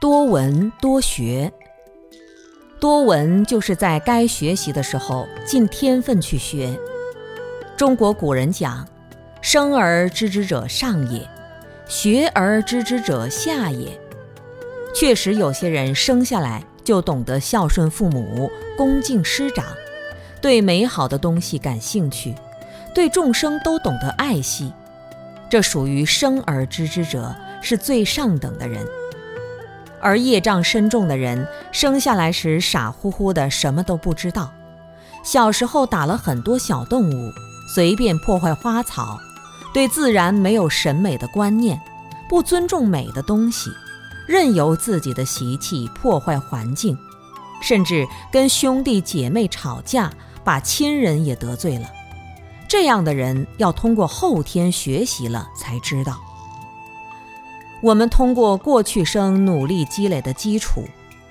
多闻多学，多闻就是在该学习的时候尽天分去学。中国古人讲：“生而知之者上也，学而知之者下也。”确实，有些人生下来就懂得孝顺父母、恭敬师长，对美好的东西感兴趣，对众生都懂得爱惜。这属于生而知之者，是最上等的人。而业障深重的人，生下来时傻乎乎的，什么都不知道。小时候打了很多小动物，随便破坏花草，对自然没有审美的观念，不尊重美的东西，任由自己的习气破坏环境，甚至跟兄弟姐妹吵架，把亲人也得罪了。这样的人要通过后天学习了才知道。我们通过过去生努力积累的基础，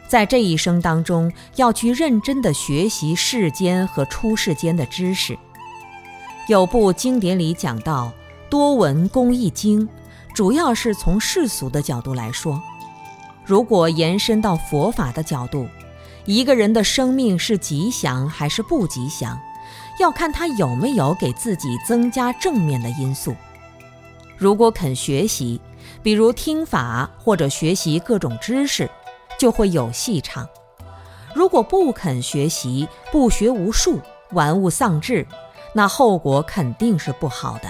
在这一生当中要去认真的学习世间和出世间的知识。有部经典里讲到，多闻公益经，主要是从世俗的角度来说。如果延伸到佛法的角度，一个人的生命是吉祥还是不吉祥？要看他有没有给自己增加正面的因素。如果肯学习，比如听法或者学习各种知识，就会有戏唱；如果不肯学习，不学无术，玩物丧志，那后果肯定是不好的。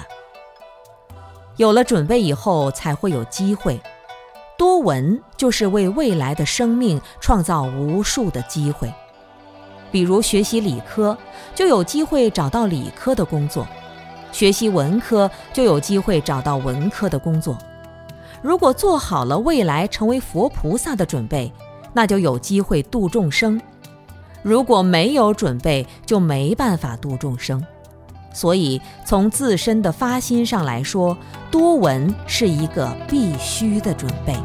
有了准备以后，才会有机会。多闻就是为未来的生命创造无数的机会。比如学习理科，就有机会找到理科的工作；学习文科，就有机会找到文科的工作。如果做好了未来成为佛菩萨的准备，那就有机会度众生；如果没有准备，就没办法度众生。所以，从自身的发心上来说，多闻是一个必须的准备。